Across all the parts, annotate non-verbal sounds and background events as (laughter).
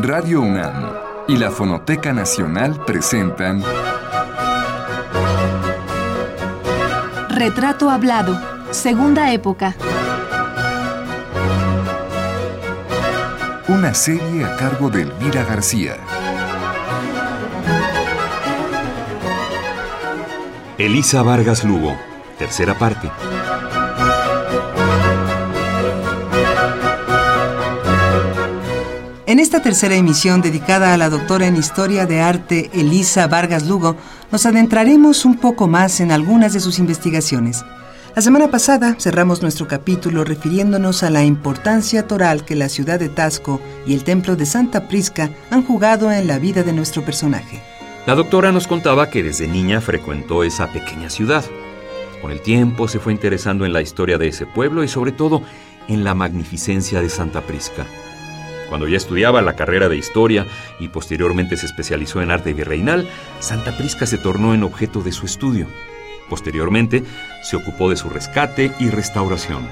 Radio UNAM y la Fonoteca Nacional presentan Retrato Hablado, Segunda Época. Una serie a cargo de Elvira García. Elisa Vargas Lugo, tercera parte. En esta tercera emisión dedicada a la doctora en Historia de Arte Elisa Vargas Lugo, nos adentraremos un poco más en algunas de sus investigaciones. La semana pasada cerramos nuestro capítulo refiriéndonos a la importancia toral que la ciudad de Tasco y el templo de Santa Prisca han jugado en la vida de nuestro personaje. La doctora nos contaba que desde niña frecuentó esa pequeña ciudad. Con el tiempo se fue interesando en la historia de ese pueblo y sobre todo en la magnificencia de Santa Prisca. Cuando ya estudiaba la carrera de historia y posteriormente se especializó en arte virreinal, Santa Prisca se tornó en objeto de su estudio. Posteriormente, se ocupó de su rescate y restauración.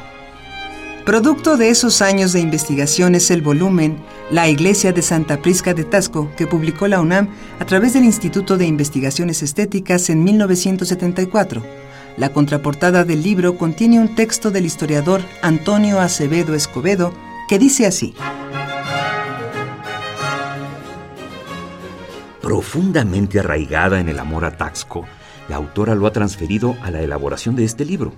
Producto de esos años de investigación es el volumen La Iglesia de Santa Prisca de Tasco, que publicó la UNAM a través del Instituto de Investigaciones Estéticas en 1974. La contraportada del libro contiene un texto del historiador Antonio Acevedo Escobedo que dice así. Profundamente arraigada en el amor a Taxco, la autora lo ha transferido a la elaboración de este libro.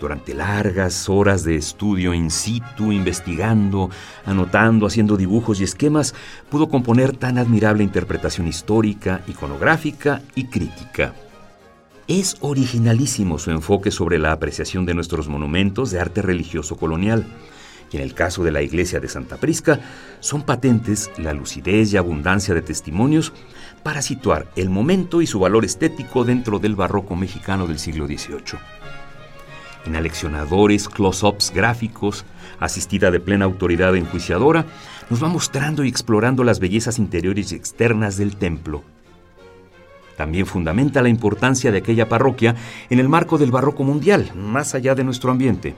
Durante largas horas de estudio in situ, investigando, anotando, haciendo dibujos y esquemas, pudo componer tan admirable interpretación histórica, iconográfica y crítica. Es originalísimo su enfoque sobre la apreciación de nuestros monumentos de arte religioso colonial en el caso de la iglesia de Santa Prisca, son patentes la lucidez y abundancia de testimonios para situar el momento y su valor estético dentro del barroco mexicano del siglo XVIII. En aleccionadores close-ups gráficos, asistida de plena autoridad enjuiciadora, nos va mostrando y explorando las bellezas interiores y externas del templo. También fundamenta la importancia de aquella parroquia en el marco del barroco mundial, más allá de nuestro ambiente.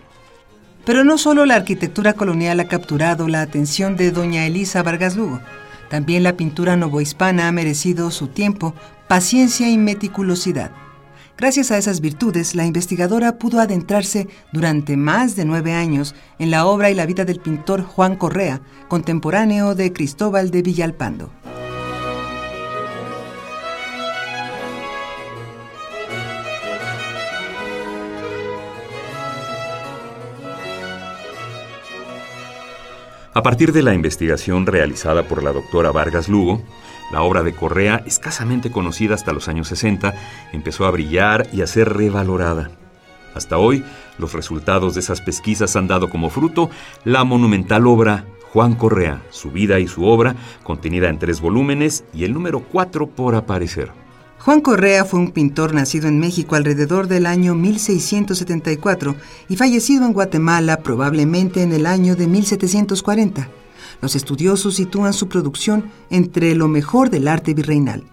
Pero no solo la arquitectura colonial ha capturado la atención de doña Elisa Vargas Lugo, también la pintura novohispana ha merecido su tiempo, paciencia y meticulosidad. Gracias a esas virtudes, la investigadora pudo adentrarse durante más de nueve años en la obra y la vida del pintor Juan Correa, contemporáneo de Cristóbal de Villalpando. A partir de la investigación realizada por la doctora Vargas Lugo, la obra de Correa, escasamente conocida hasta los años 60, empezó a brillar y a ser revalorada. Hasta hoy, los resultados de esas pesquisas han dado como fruto la monumental obra Juan Correa, su vida y su obra, contenida en tres volúmenes y el número cuatro por aparecer. Juan Correa fue un pintor nacido en México alrededor del año 1674 y fallecido en Guatemala probablemente en el año de 1740. Los estudiosos sitúan su producción entre lo mejor del arte virreinal.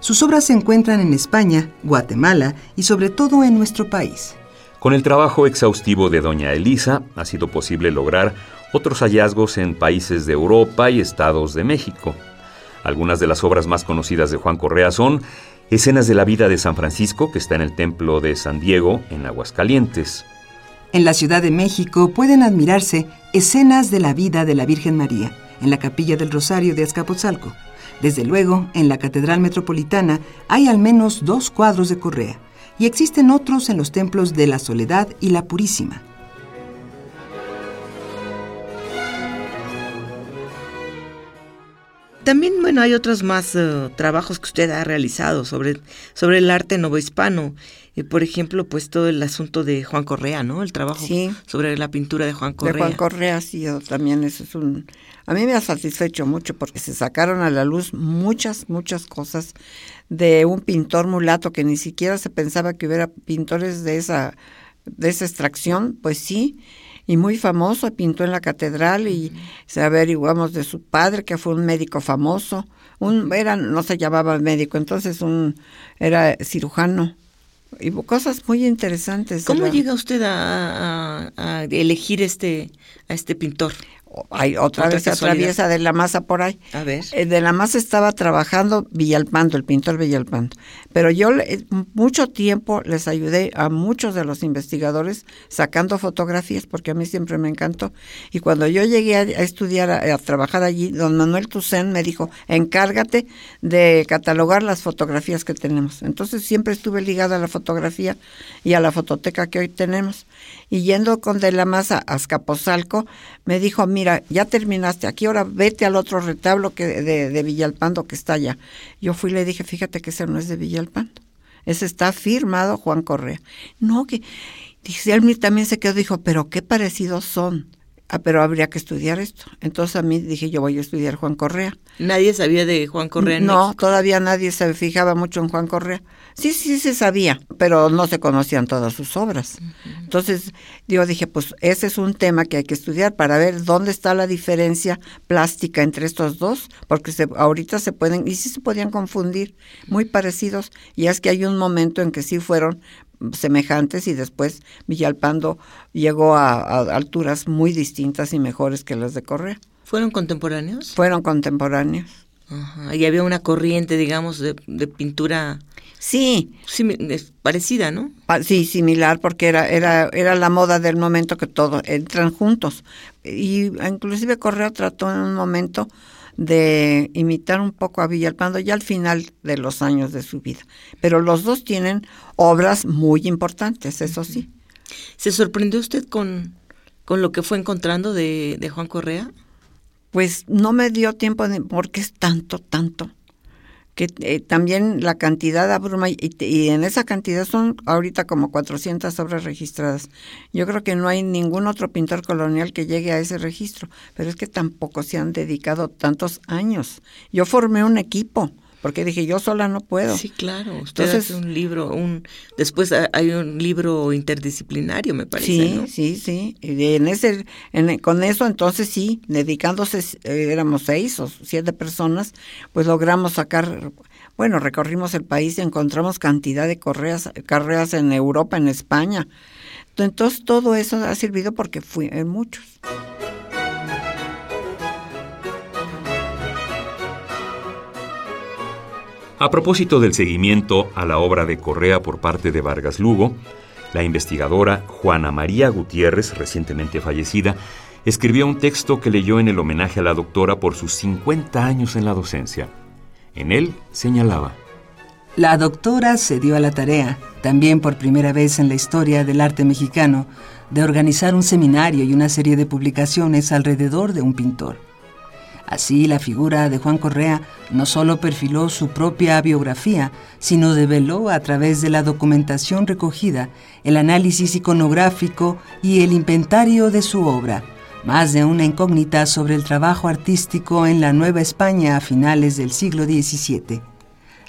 Sus obras se encuentran en España, Guatemala y sobre todo en nuestro país. Con el trabajo exhaustivo de doña Elisa ha sido posible lograr otros hallazgos en países de Europa y estados de México. Algunas de las obras más conocidas de Juan Correa son Escenas de la vida de San Francisco, que está en el Templo de San Diego, en Aguascalientes. En la Ciudad de México pueden admirarse escenas de la vida de la Virgen María, en la Capilla del Rosario de Azcapotzalco. Desde luego, en la Catedral Metropolitana hay al menos dos cuadros de Correa, y existen otros en los templos de la Soledad y la Purísima. También, bueno, hay otros más uh, trabajos que usted ha realizado sobre, sobre el arte novohispano. Eh, por ejemplo, pues todo el asunto de Juan Correa, ¿no? El trabajo sobre la pintura de Juan Correa. De Juan Correa, sí, yo también eso es un... A mí me ha satisfecho mucho porque se sacaron a la luz muchas, muchas cosas de un pintor mulato que ni siquiera se pensaba que hubiera pintores de esa, de esa extracción, pues sí y muy famoso, pintó en la catedral y se averiguamos de su padre que fue un médico famoso, un era no se llamaba médico, entonces un era cirujano. Y cosas muy interesantes. ¿Cómo llega usted a, elegir este a este pintor? Hay otra, vez se atraviesa de la masa por ahí. A ver. Eh, de la masa estaba trabajando Villalpando, el pintor Villalpando. Pero yo mucho tiempo les ayudé a muchos de los investigadores sacando fotografías, porque a mí siempre me encantó. Y cuando yo llegué a, estudiar, a, trabajar allí, don Manuel Toussaint me dijo, encárgate de catalogar las fotografías que tenemos. Entonces siempre estuve ligada a la fotografía y a la fototeca que hoy tenemos. Y yendo con de la masa a Escaposalco, me dijo, mira, ya terminaste aquí, ahora vete al otro retablo que de, Villalpando que está allá. Yo fui y le dije, fíjate que ese no es de Villalpando. Ese está firmado Juan Correa. No, que... Dice, él también se quedó, dijo, pero qué parecidos son. Ah, pero habría que estudiar esto. Entonces a mí dije, yo voy a estudiar Juan Correa. ¿Nadie sabía de Juan Correa? no, todavía nadie se fijaba mucho en Juan Correa. Sí, sí se sabía, pero no se conocían todas sus obras. Entonces yo dije, pues ese es un tema que hay que estudiar para ver dónde está la diferencia plástica entre estos dos, porque se, ahorita se pueden, y sí se podían confundir, muy parecidos, y es que hay un momento en que sí fueron semejantes y después Villalpando llegó a, alturas muy distintas y mejores que las de Correa. ¿Fueron contemporáneos? Fueron contemporáneos. Ajá. Y había una corriente, digamos, de, pintura. Sí. parecida, ¿no? Sí, similar, porque era, era, era la moda del momento que todo entran juntos. Y inclusive Correa trató en un momento de imitar un poco a Villalpando ya al final de los años de su vida. Pero los dos tienen obras muy importantes, eso sí. ¿Se sorprendió usted con, con lo que fue encontrando de, de Juan Correa? Pues no me dio tiempo de, porque es tanto, tanto que eh, también la cantidad abruma y, y, en esa cantidad son ahorita como 400 obras registradas. Yo creo que no hay ningún otro pintor colonial que llegue a ese registro, pero es que tampoco se han dedicado tantos años. Yo formé un equipo porque dije yo sola no puedo. Sí, claro. Usted Entonces, un libro, un después hay un libro interdisciplinario, me parece. Sí, sí, sí. Y en ese, en, con eso entonces sí, dedicándose eh, éramos seis o siete personas, pues logramos sacar. Bueno, recorrimos el país y encontramos cantidad de correas, carreras en Europa, en España. Entonces todo eso ha servido porque fui en muchos. A propósito del seguimiento a la obra de Correa por parte de Vargas Lugo, la investigadora Juana María Gutiérrez, recientemente fallecida, escribió un texto que leyó en el homenaje a la doctora por sus 50 años en la docencia. En él señalaba, La doctora se dio a la tarea, también por primera vez en la historia del arte mexicano, de organizar un seminario y una serie de publicaciones alrededor de un pintor. Así, la figura de Juan Correa no solo perfiló su propia biografía, sino develó a través de la documentación recogida el análisis iconográfico y el inventario de su obra, más de una incógnita sobre el trabajo artístico en la Nueva España a finales del siglo XVII.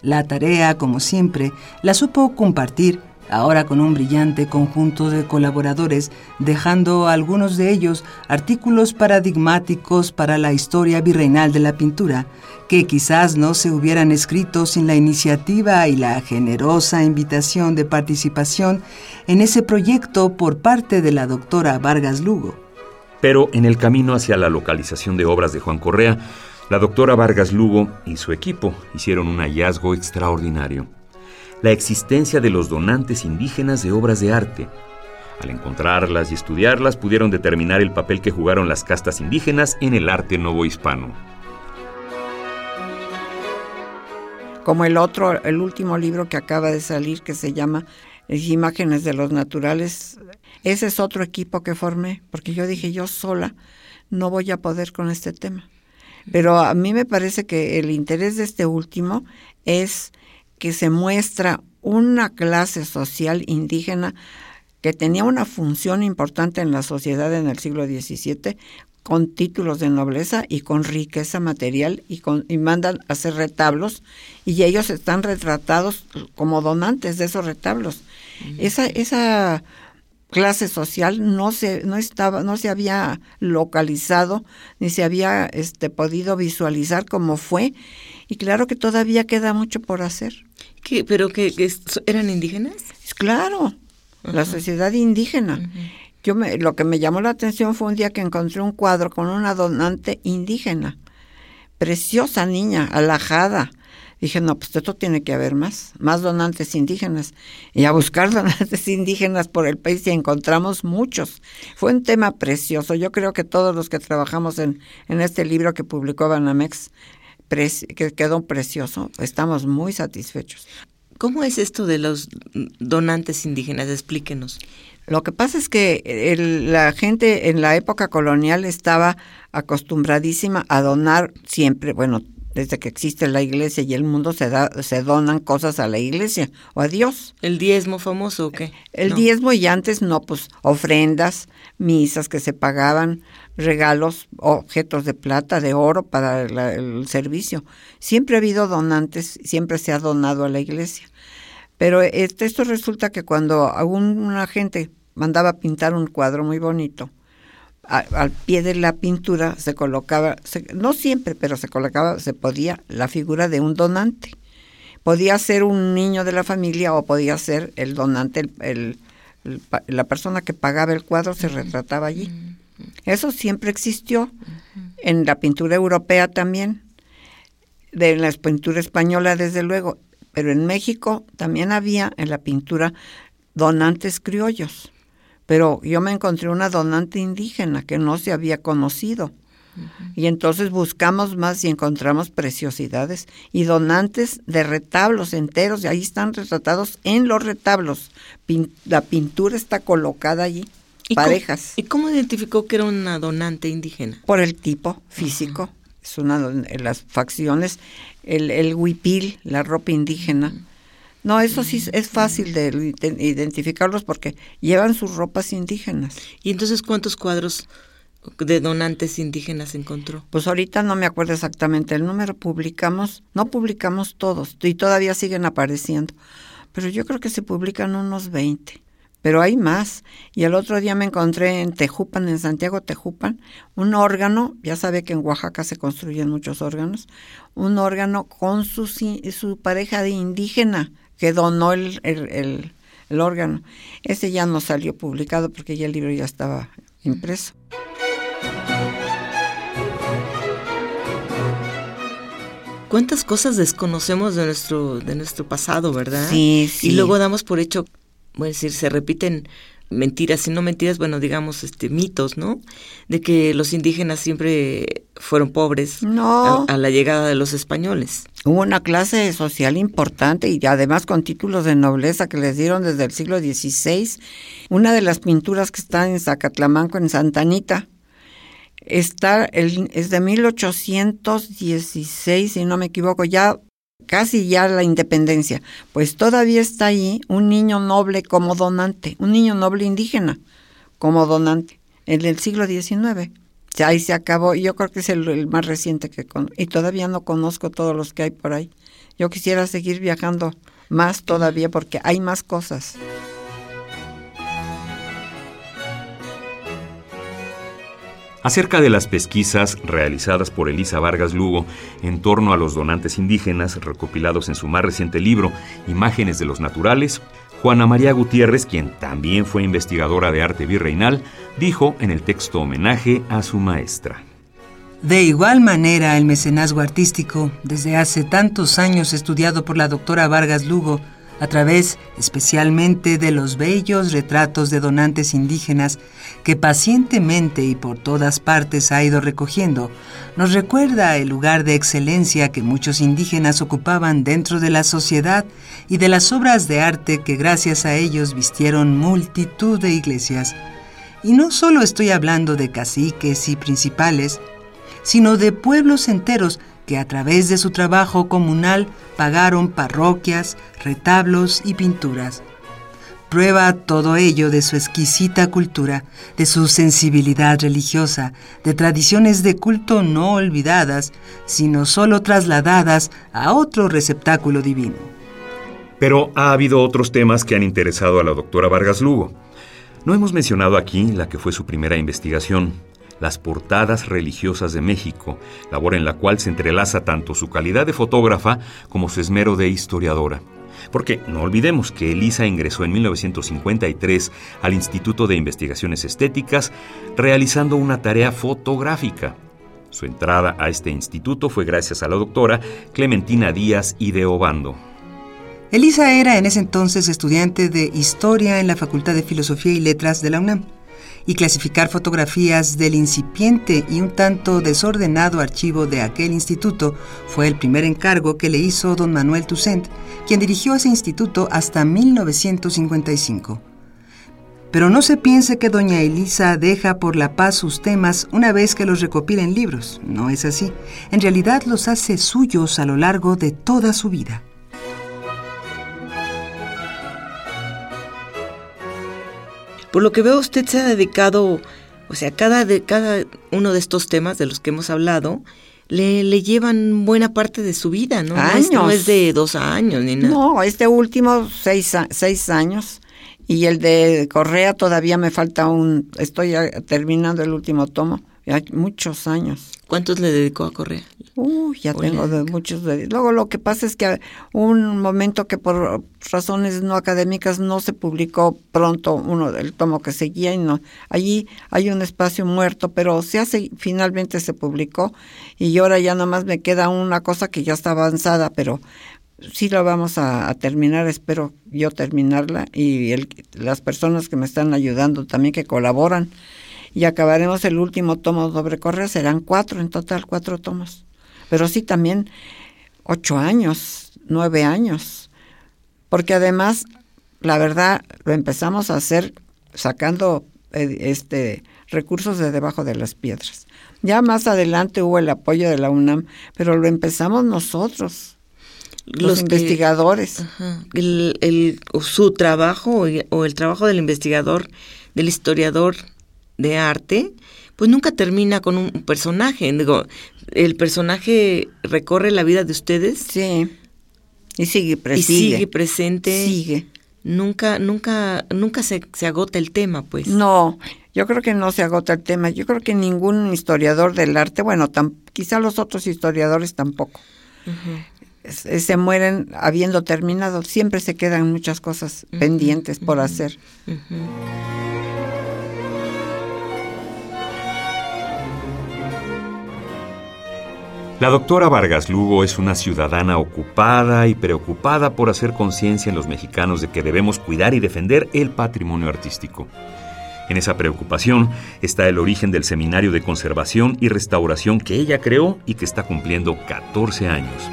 La tarea, como siempre, la supo compartir ahora con un brillante conjunto de colaboradores, dejando algunos de ellos artículos paradigmáticos para la historia virreinal de la pintura, que quizás no se hubieran escrito sin la iniciativa y la generosa invitación de participación en ese proyecto por parte de la doctora Vargas Lugo. Pero en el camino hacia la localización de obras de Juan Correa, la doctora Vargas Lugo y su equipo hicieron un hallazgo extraordinario la existencia de los donantes indígenas de obras de arte. Al encontrarlas y estudiarlas pudieron determinar el papel que jugaron las castas indígenas en el arte novohispano. Como el otro, el último libro que acaba de salir que se llama Imágenes de los Naturales, ese es otro equipo que formé, porque yo dije yo sola no voy a poder con este tema. Pero a mí me parece que el interés de este último es que se muestra una clase social indígena que tenía una función importante en la sociedad en el siglo XVII, con títulos de nobleza y con riqueza material y, con, y mandan a hacer retablos y ellos están retratados como donantes de esos retablos. Esa, esa clase social no se, no estaba, no se había localizado ni se había este, podido visualizar como fue y claro que todavía queda mucho por hacer. ¿Pero que, eran indígenas? Claro, la sociedad indígena. Yo me, lo que me llamó la atención fue un día que encontré un cuadro con una donante indígena, preciosa niña, alajada. Dije, no, pues esto tiene que haber más, más donantes indígenas. Y a buscar (laughs) donantes indígenas por el país y encontramos muchos. Fue un tema precioso. Yo creo que todos los que trabajamos en, en este libro que publicó Banamex, que quedó precioso, estamos muy satisfechos. ¿Cómo es esto de los donantes indígenas? Explíquenos. Lo que pasa es que la gente en la época colonial estaba acostumbradísima a donar siempre, bueno, desde que existe la iglesia y el mundo se da, se donan cosas a la iglesia o a Dios. ¿El diezmo famoso o qué? El diezmo y antes no, pues ofrendas, misas que se pagaban, regalos, objetos de plata, de oro para el servicio. Siempre ha habido donantes, siempre se ha donado a la iglesia. Pero este, esto resulta que cuando una gente mandaba pintar un cuadro muy bonito. Al pie de la pintura se colocaba, no siempre, pero se colocaba, se podía la figura de un donante. Podía ser un niño de la familia o podía ser el donante, el, la persona que pagaba el cuadro se retrataba allí. Eso siempre existió en la pintura europea también, de la pintura española desde luego, pero en México también había en la pintura donantes criollos pero yo me encontré una donante indígena que no se había conocido. Y entonces buscamos más y encontramos preciosidades y donantes de retablos enteros, y ahí están retratados en los retablos. la pintura está colocada allí, parejas. ¿Y cómo identificó que era una donante indígena? Por el tipo físico. Es una las facciones, el, el huipil, la ropa indígena. No, eso sí es fácil de identificarlos porque llevan sus ropas indígenas. ¿Y entonces cuántos cuadros de donantes indígenas encontró? Pues ahorita no me acuerdo exactamente el número, publicamos, no publicamos todos y todavía siguen apareciendo, pero yo creo que se publican unos 20, pero hay más. Y el otro día me encontré en Tejupan, en Santiago Tejupan, un órgano, ya sabe que en Oaxaca se construyen muchos órganos, un órgano con su, su pareja de indígena que donó el, el, el, órgano. Ese ya no salió publicado porque ya el libro ya estaba impreso. ¿Cuántas cosas desconocemos de nuestro, de nuestro pasado, verdad? Sí, sí. Y luego damos por hecho, voy a decir, se repiten mentiras y no mentiras, bueno, digamos, este mitos, ¿no? De que los indígenas siempre fueron pobres no. a, la llegada de los españoles. Hubo una clase social importante y además con títulos de nobleza que les dieron desde el siglo XVI. Una de las pinturas que está en Zacatlamanco, en Santa Anita, está el, es de 1816, si no me equivoco, ya casi ya la independencia, pues todavía está ahí un niño noble como donante, un niño noble indígena como donante en el siglo XIX. Ya ahí se acabó, y yo creo que es el, más reciente que y todavía no conozco todos los que hay por ahí. Yo quisiera seguir viajando más todavía porque hay más cosas. Acerca de las pesquisas realizadas por Elisa Vargas Lugo en torno a los donantes indígenas recopilados en su más reciente libro, Imágenes de los Naturales, Juana María Gutiérrez, quien también fue investigadora de arte virreinal, dijo en el texto homenaje a su maestra. De igual manera, el mecenazgo artístico, desde hace tantos años estudiado por la doctora Vargas Lugo, a través especialmente de los bellos retratos de donantes indígenas que pacientemente y por todas partes ha ido recogiendo, nos recuerda el lugar de excelencia que muchos indígenas ocupaban dentro de la sociedad y de las obras de arte que gracias a ellos vistieron multitud de iglesias. Y no solo estoy hablando de caciques y principales, sino de pueblos enteros que a través de su trabajo comunal pagaron parroquias, retablos y pinturas. Prueba todo ello de su exquisita cultura, de su sensibilidad religiosa, de tradiciones de culto no olvidadas, sino solo trasladadas a otro receptáculo divino. Pero ha habido otros temas que han interesado a la doctora Vargas Lugo. No hemos mencionado aquí la que fue su primera investigación, las portadas religiosas de México, labor en la cual se entrelaza tanto su calidad de fotógrafa como su esmero de historiadora. Porque no olvidemos que Elisa ingresó en 1953 al Instituto de Investigaciones Estéticas realizando una tarea fotográfica. Su entrada a este instituto fue gracias a la doctora Clementina Díaz y de Obando. Elisa era en ese entonces estudiante de Historia en la Facultad de Filosofía y Letras de la UNAM y clasificar fotografías del incipiente y un tanto desordenado archivo de aquel instituto fue el primer encargo que le hizo don Manuel Toussaint, quien dirigió ese instituto hasta 1955. Pero no se piense que doña Elisa deja por la paz sus temas una vez que los recopila en libros. No es así. En realidad los hace suyos a lo largo de toda su vida. Por lo que veo, usted se ha dedicado, o sea, cada, de, cada uno de estos temas de los que hemos hablado, le, le llevan buena parte de su vida, ¿no? Años. No es, de dos años ni nada. No, este último seis, seis años. Y el de Correa todavía me falta un, estoy terminando el último tomo, muchos años. ¿Cuántos le dedicó a Correa? Uy, ya tengo de muchos. Luego lo que pasa es que un momento que por razones no académicas no se publicó pronto uno del tomo que seguía y no. Allí hay un espacio muerto, pero se hace, finalmente se publicó y ahora ya nomás me queda una cosa que ya está avanzada, pero sí la vamos a, a, terminar, espero yo terminarla y el, las personas que me están ayudando también que colaboran y acabaremos el último tomo sobre Correa, serán cuatro en total, cuatro tomos. Pero sí también ocho años, nueve años, porque además, la verdad, lo empezamos a hacer sacando eh, este recursos de debajo de las piedras. Ya más adelante hubo el apoyo de la UNAM, pero lo empezamos nosotros los, los investigadores. Que, ajá, el, el, su trabajo o el trabajo del investigador, del historiador de arte, pues nunca termina con un personaje. Digo, el personaje recorre la vida de ustedes. Sí. Y sigue, y sigue presente. Sigue. Nunca, nunca, nunca se, se agota el tema, pues. No, yo creo que no se agota el tema. Yo creo que ningún historiador del arte, bueno, tam, quizá los otros historiadores tampoco. Uh -huh. se mueren habiendo terminado. Siempre se quedan muchas cosas uh -huh, pendientes por uh -huh, hacer. La doctora Vargas Lugo es una ciudadana ocupada y preocupada por hacer conciencia en los mexicanos de que debemos cuidar y defender el patrimonio artístico. En esa preocupación está el origen del Seminario de Conservación y Restauración que ella creó y que está cumpliendo 14 años.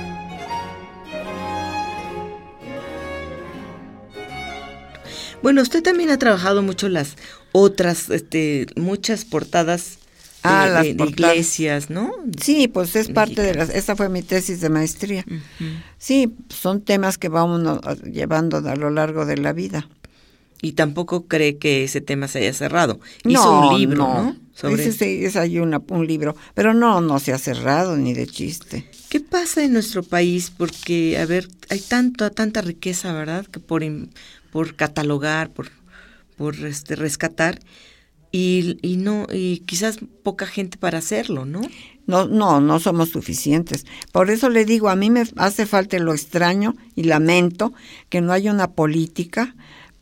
Bueno, usted también ha trabajado mucho las otras, este, muchas portadas Ah, de, las de, de iglesias, ¿no? Sí, pues es parte de las, esa fue mi tesis de maestría. Uh -huh. Sí, son temas que vamos llevando a lo largo de la vida. Y tampoco cree que ese tema se haya cerrado. Hizo no, un libro, ¿no? ¿no? Sobre... Ese hay una, un libro, pero no, no se ha cerrado ni de chiste. ¿Qué pasa en nuestro país? Porque, a ver, hay tanto, tanta riqueza, ¿verdad? Que por, por catalogar, por, por este, rescatar, y, y, no y quizás poca gente para hacerlo, ¿no? No, no, no somos suficientes. Por eso le digo, a mí me hace falta lo extraño y lamento que no haya una política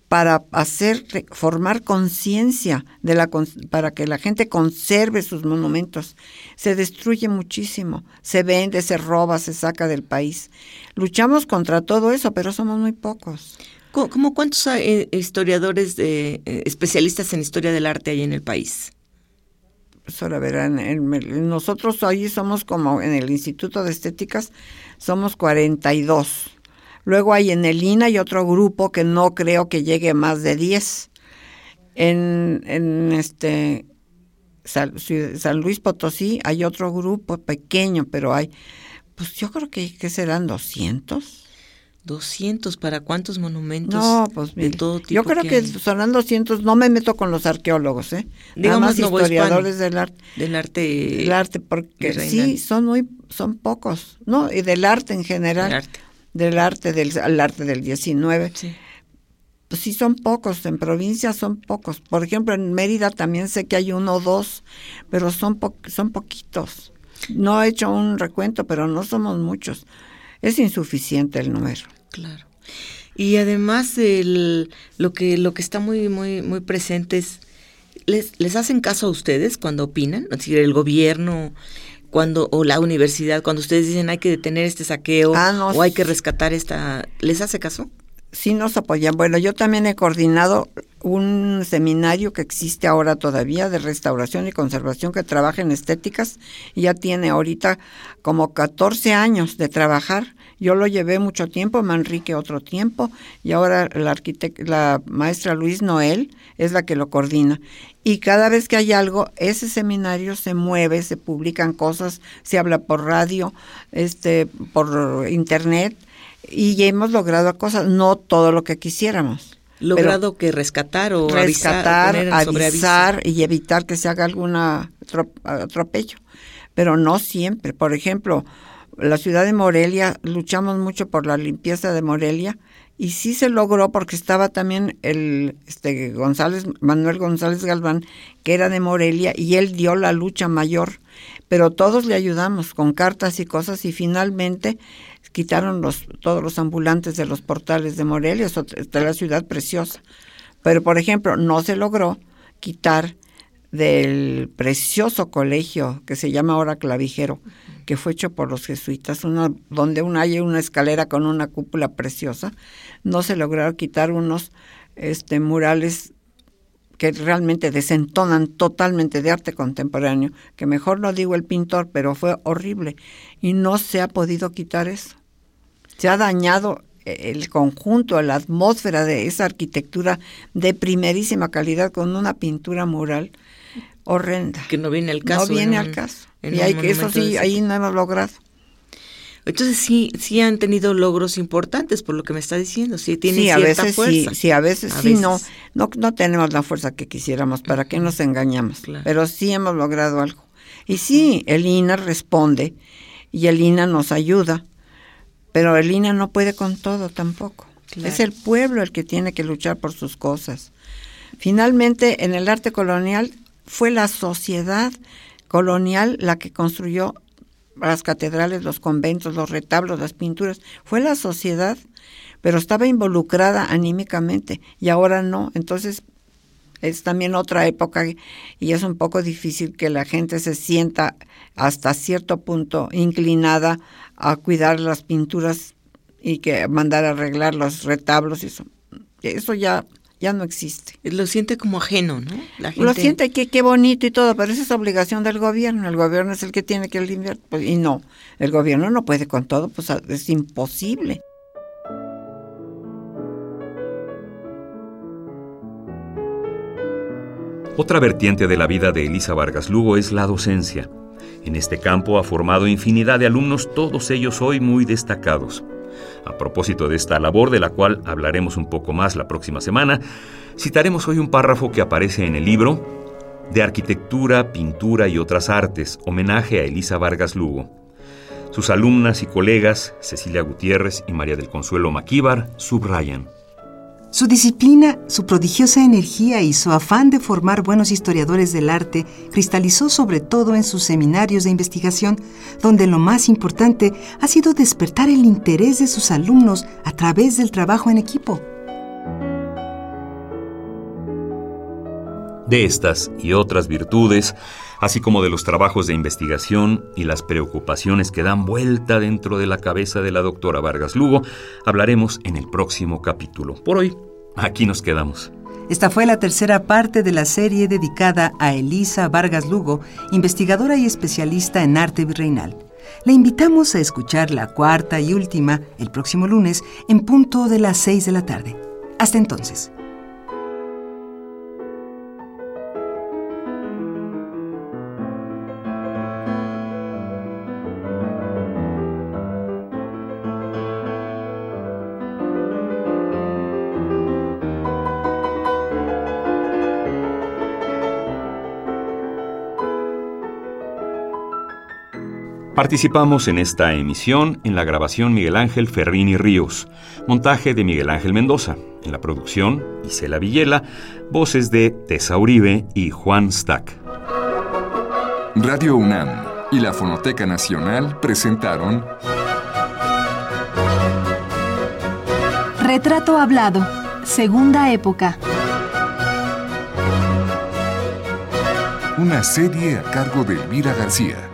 para hacer formar conciencia de la para que la gente conserve sus monumentos. Se destruye muchísimo, se vende, se roba, se saca del país. Luchamos contra todo eso, pero somos muy pocos. ¿Cómo cuántos eh, historiadores, de, eh, especialistas en historia del arte hay en el país? Ahora verán, nosotros ahí somos como en el Instituto de Estéticas, somos 42. Luego hay en el INA y otro grupo que no creo que llegue más de 10. En, en este San, Luis Potosí hay otro grupo pequeño, pero hay, pues yo creo que, que serán 200. 200 para cuántos monumentos no pues de todo tipo yo creo que, que serán 200 no me meto con los arqueólogos eh digamos más historiadores del arte. del arte del arte porque sí son muy son pocos no y del arte en general del arte. del arte del arte del 19 sí. pues sí son pocos en provincia son pocos. Por ejemplo en Mérida también sé que hay uno o dos pero son po son poquitos. No he hecho un recuento pero no somos muchos es insuficiente el número. Claro. Y además el, lo que lo que está muy muy muy presente es les, les hacen caso a ustedes cuando opinan, es decir, el gobierno cuando o la universidad cuando ustedes dicen hay que detener este saqueo Ah, o hay que rescatar esta, ¿les hace caso? Sí nos apoyan. Bueno, yo también he coordinado un seminario que existe ahora todavía de restauración y conservación que trabaja en estéticas y ya tiene ahorita como 14 años de trabajar. Yo lo llevé mucho tiempo, Manrique otro tiempo y ahora la la maestra Luis Noel es la que lo coordina. Y cada vez que hay algo, ese seminario se mueve, se publican cosas, se habla por radio, este, por internet y hemos logrado cosas, no todo lo que quisiéramos. Logrado que rescatar o rescatar, avisar, poner y evitar que se haga algún atropello, pero no siempre. Por ejemplo, la ciudad de Morelia, luchamos mucho por la limpieza de Morelia y sí se logró porque estaba también el este González Manuel González Galván que era de Morelia y él dio la lucha mayor, pero todos le ayudamos con cartas y cosas y finalmente quitaron los todos los ambulantes de los portales de Morelia, es de la ciudad preciosa. Pero por ejemplo, no se logró quitar del precioso colegio que se llama ahora Clavijero, que fue hecho por los jesuitas, una, donde una, hay una escalera con una cúpula preciosa, no se lograron quitar unos este, murales que realmente desentonan totalmente de arte contemporáneo, que mejor no digo el pintor, pero fue horrible y no se ha podido quitar eso. Se ha dañado el conjunto, la atmósfera de esa arquitectura de primerísima calidad con una pintura mural horrenda. Que no viene al caso. No viene un, al caso. Y hay que eso sí, ahí no hemos logrado. Entonces sí, sí han tenido logros importantes por lo que me está diciendo. Sí, tienen sí, a cierta veces fuerza. sí, sí, a veces A sí, veces. no, no, no tenemos la fuerza que quisiéramos. ¿Para qué nos engañamos? Claro. Pero sí hemos logrado algo. Y sí, el INA responde y el INA nos ayuda, pero el INA no puede con todo tampoco. Claro. Es el pueblo el que tiene que luchar por sus cosas. Finalmente, en el arte colonial fue la sociedad colonial la que construyó las catedrales, los conventos, los retablos, las pinturas. Fue la sociedad, pero estaba involucrada anímicamente y ahora no. Entonces es también otra época y es un poco difícil que la gente se sienta hasta cierto punto inclinada a cuidar las pinturas y que mandar a arreglar los retablos y eso. Eso ya ya no existe. Lo siente como ajeno, ¿no? La gente... Lo siente que qué bonito y todo, pero esa es obligación del gobierno. El gobierno es el que tiene que limpiar. Pues, y no, el gobierno no puede con todo, pues es imposible. Otra vertiente de la vida de Elisa Vargas Lugo es la docencia. En este campo ha formado infinidad de alumnos, todos ellos hoy muy destacados. A propósito de esta labor, de la cual hablaremos un poco más la próxima semana, citaremos hoy un párrafo que aparece en el libro de Arquitectura, Pintura y otras Artes, homenaje a Elisa Vargas Lugo. Sus alumnas y colegas, Cecilia Gutiérrez y María del Consuelo Maquíbar, subrayan. Su disciplina, su prodigiosa energía y su afán de formar buenos historiadores del arte cristalizó sobre todo en sus seminarios de investigación, donde lo más importante ha sido despertar el interés de sus alumnos a través del trabajo en equipo. De estas y otras virtudes, así como de los trabajos de investigación y las preocupaciones que dan vuelta dentro de la cabeza de la doctora Vargas Lugo, hablaremos en el próximo capítulo. Por hoy, aquí nos quedamos. Esta fue la tercera parte de la serie dedicada a Elisa Vargas Lugo, investigadora y especialista en arte virreinal. Le invitamos a escuchar la cuarta y última el próximo lunes en punto de las seis de la tarde. Hasta entonces. Participamos en esta emisión en la grabación Miguel Ángel Ferrini Ríos, montaje de Miguel Ángel Mendoza, en la producción Isela Villela, voces de Tessa Uribe y Juan Stack. Radio UNAM y la Fonoteca Nacional presentaron Retrato hablado. Segunda época. Una serie a cargo de Elvira García.